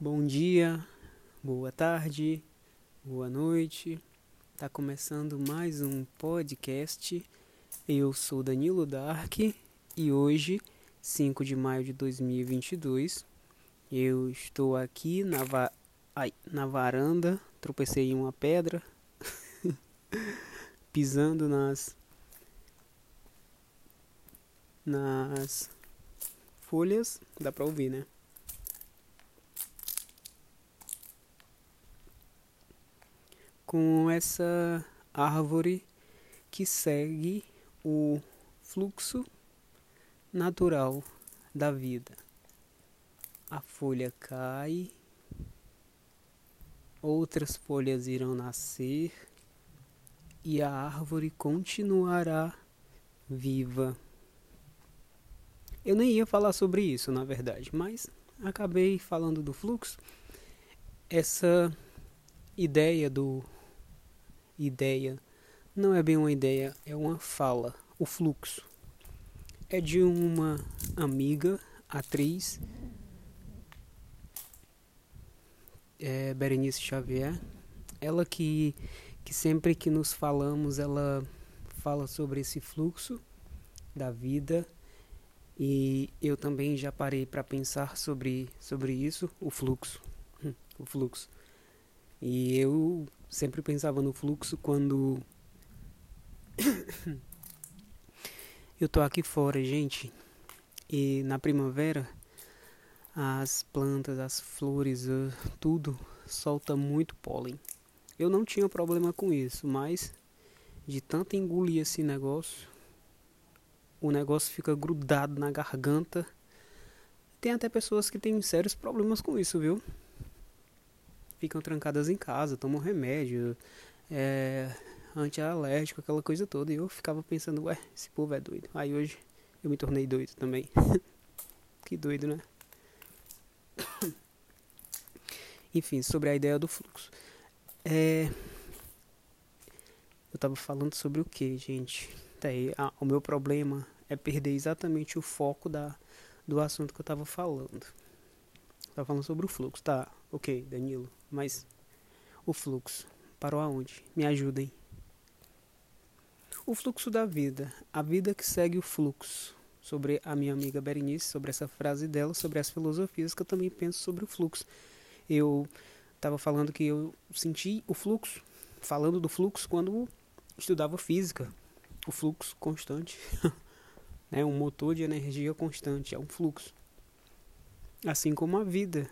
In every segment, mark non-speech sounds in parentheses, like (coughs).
Bom dia, boa tarde, boa noite. Tá começando mais um podcast. Eu sou Danilo Dark e hoje, 5 de maio de 2022, eu estou aqui na, va Ai, na varanda, tropecei em uma pedra, (laughs) pisando nas nas folhas, dá pra ouvir, né? Com essa árvore que segue o fluxo natural da vida. A folha cai, outras folhas irão nascer e a árvore continuará viva. Eu nem ia falar sobre isso, na verdade, mas acabei falando do fluxo. Essa ideia do ideia não é bem uma ideia, é uma fala. O fluxo é de uma amiga, atriz, é, Berenice Xavier. Ela que, que sempre que nos falamos, ela fala sobre esse fluxo da vida. E eu também já parei para pensar sobre, sobre isso, o fluxo. (laughs) O fluxo. E eu sempre pensava no fluxo quando (coughs) eu tô aqui fora, gente. E na primavera as plantas, as flores, eh, tudo solta muito pólen. Eu não tinha problema com isso, mas de tanto engolir esse negócio, o negócio fica grudado na garganta. Tem até pessoas que têm sérios problemas com isso, viu? Ficam trancadas em casa, tomam remédio, é, antialérgico, aquela coisa toda. E eu ficava pensando, ué, esse povo é doido. Aí hoje eu me tornei doido também. (laughs) que doido, né? (coughs) Enfim, sobre a ideia do fluxo. É... Eu tava falando sobre o que, gente? Daí, ah, o meu problema é perder exatamente o foco da, do assunto que eu tava falando. Tava falando sobre o fluxo, tá? Ok, Danilo. Mas o fluxo parou aonde? Me ajudem. O fluxo da vida, a vida que segue o fluxo. Sobre a minha amiga Berenice, sobre essa frase dela, sobre as filosofias que eu também penso sobre o fluxo. Eu estava falando que eu senti o fluxo, falando do fluxo quando estudava física. O fluxo constante. (laughs) né? Um motor de energia constante, é um fluxo. Assim como a vida.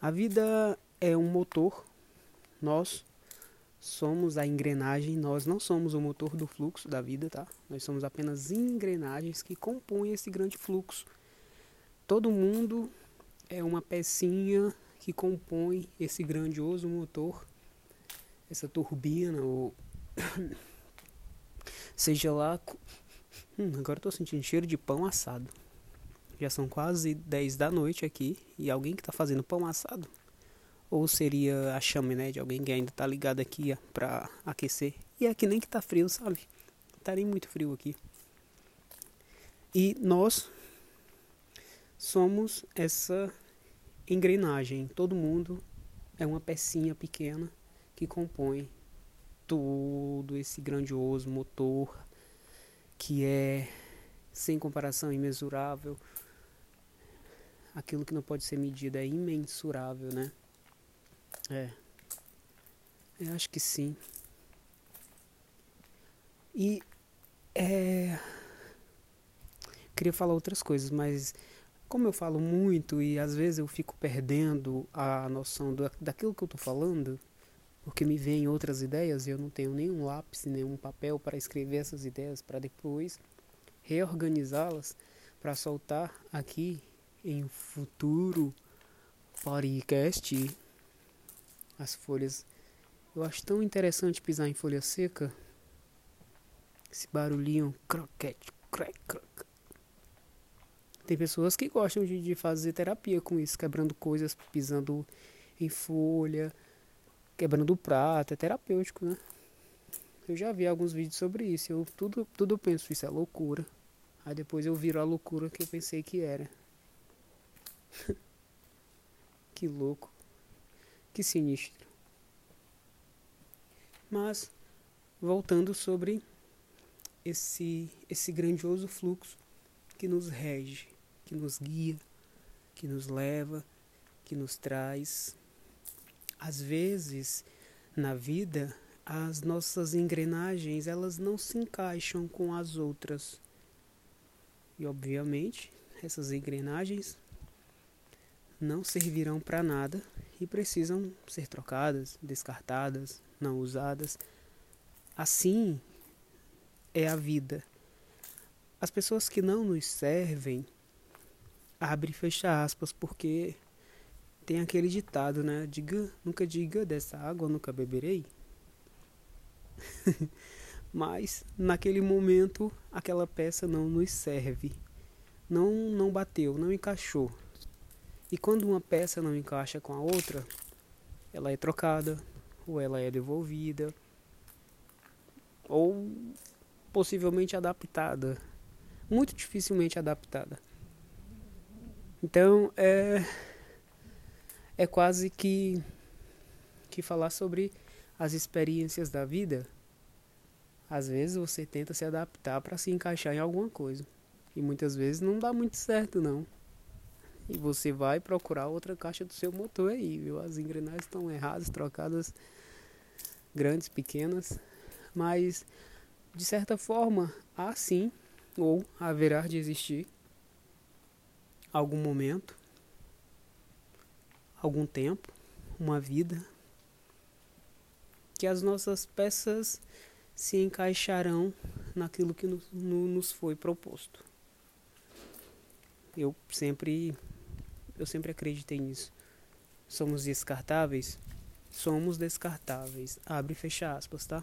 A vida é um motor. Nós somos a engrenagem, nós não somos o motor do fluxo da vida, tá? Nós somos apenas engrenagens que compõem esse grande fluxo. Todo mundo é uma pecinha que compõe esse grandioso motor, essa turbina, ou (coughs) seja lá. (coughs) Hum, agora estou sentindo cheiro de pão assado. Já são quase 10 da noite aqui e alguém que está fazendo pão assado ou seria a chaminé de alguém que ainda tá ligado aqui para aquecer. E que nem que tá frio, sabe? Tá nem muito frio aqui. E nós somos essa engrenagem. Todo mundo é uma pecinha pequena que compõe todo esse grandioso motor que é sem comparação imensurável. Aquilo que não pode ser medido é imensurável, né? É. Eu acho que sim. E é. Queria falar outras coisas, mas como eu falo muito e às vezes eu fico perdendo a noção do, daquilo que eu estou falando, porque me vêm outras ideias e eu não tenho nenhum lápis, nenhum papel para escrever essas ideias para depois reorganizá-las para soltar aqui em futuro podcast as folhas. Eu acho tão interessante pisar em folha seca. Esse barulhinho croquete, crack, crack. Tem pessoas que gostam de, de fazer terapia com isso, quebrando coisas, pisando em folha, quebrando prato, é terapêutico, né? Eu já vi alguns vídeos sobre isso, eu tudo, tudo penso, isso é loucura. Aí depois eu viro a loucura que eu pensei que era. (laughs) Que louco. Que sinistro. Mas, voltando sobre esse, esse grandioso fluxo que nos rege, que nos guia, que nos leva, que nos traz. Às vezes, na vida, as nossas engrenagens elas não se encaixam com as outras. E obviamente, essas engrenagens não servirão para nada e precisam ser trocadas, descartadas, não usadas. Assim é a vida. As pessoas que não nos servem, abre e fecha aspas, porque tem aquele ditado, né? Diga, nunca diga dessa água nunca beberei. (laughs) Mas naquele momento aquela peça não nos serve. Não não bateu, não encaixou. E quando uma peça não encaixa com a outra, ela é trocada, ou ela é devolvida, ou possivelmente adaptada. Muito dificilmente adaptada. Então é é quase que que falar sobre as experiências da vida. Às vezes você tenta se adaptar para se encaixar em alguma coisa e muitas vezes não dá muito certo não. E você vai procurar outra caixa do seu motor aí, viu? As engrenagens estão erradas, trocadas, grandes, pequenas. Mas, de certa forma, há sim, ou haverá de existir, algum momento, algum tempo, uma vida, que as nossas peças se encaixarão naquilo que nos foi proposto. Eu sempre eu sempre acreditei nisso. Somos descartáveis? Somos descartáveis. Abre e fecha aspas, tá?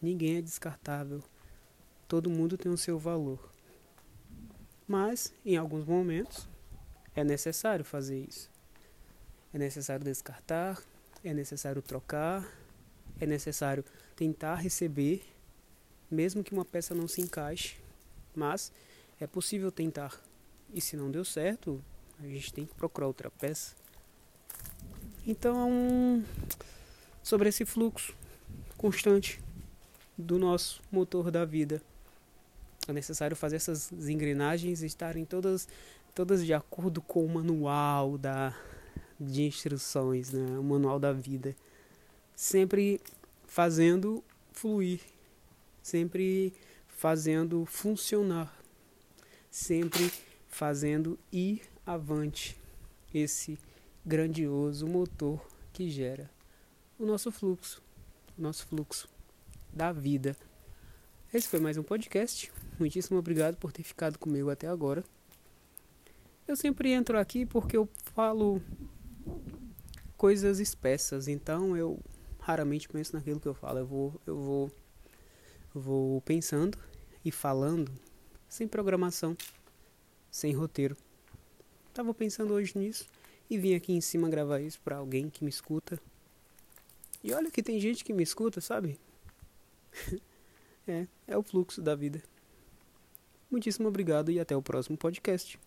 Ninguém é descartável. Todo mundo tem o seu valor. Mas, em alguns momentos, é necessário fazer isso. É necessário descartar, é necessário trocar, é necessário tentar receber, mesmo que uma peça não se encaixe, mas é possível tentar. E se não deu certo, a gente tem que procurar outra peça. Então, sobre esse fluxo constante do nosso motor da vida, é necessário fazer essas engrenagens estarem todas, todas de acordo com o manual da, de instruções, né? o manual da vida. Sempre fazendo fluir, sempre fazendo funcionar, sempre fazendo ir avante esse grandioso motor que gera o nosso fluxo, o nosso fluxo da vida. Esse foi mais um podcast. Muitíssimo obrigado por ter ficado comigo até agora. Eu sempre entro aqui porque eu falo coisas espessas, então eu raramente penso naquilo que eu falo. Eu vou, eu vou, vou pensando e falando sem programação, sem roteiro. Tava pensando hoje nisso e vim aqui em cima gravar isso para alguém que me escuta. E olha que tem gente que me escuta, sabe? (laughs) é, é o fluxo da vida. Muitíssimo obrigado e até o próximo podcast.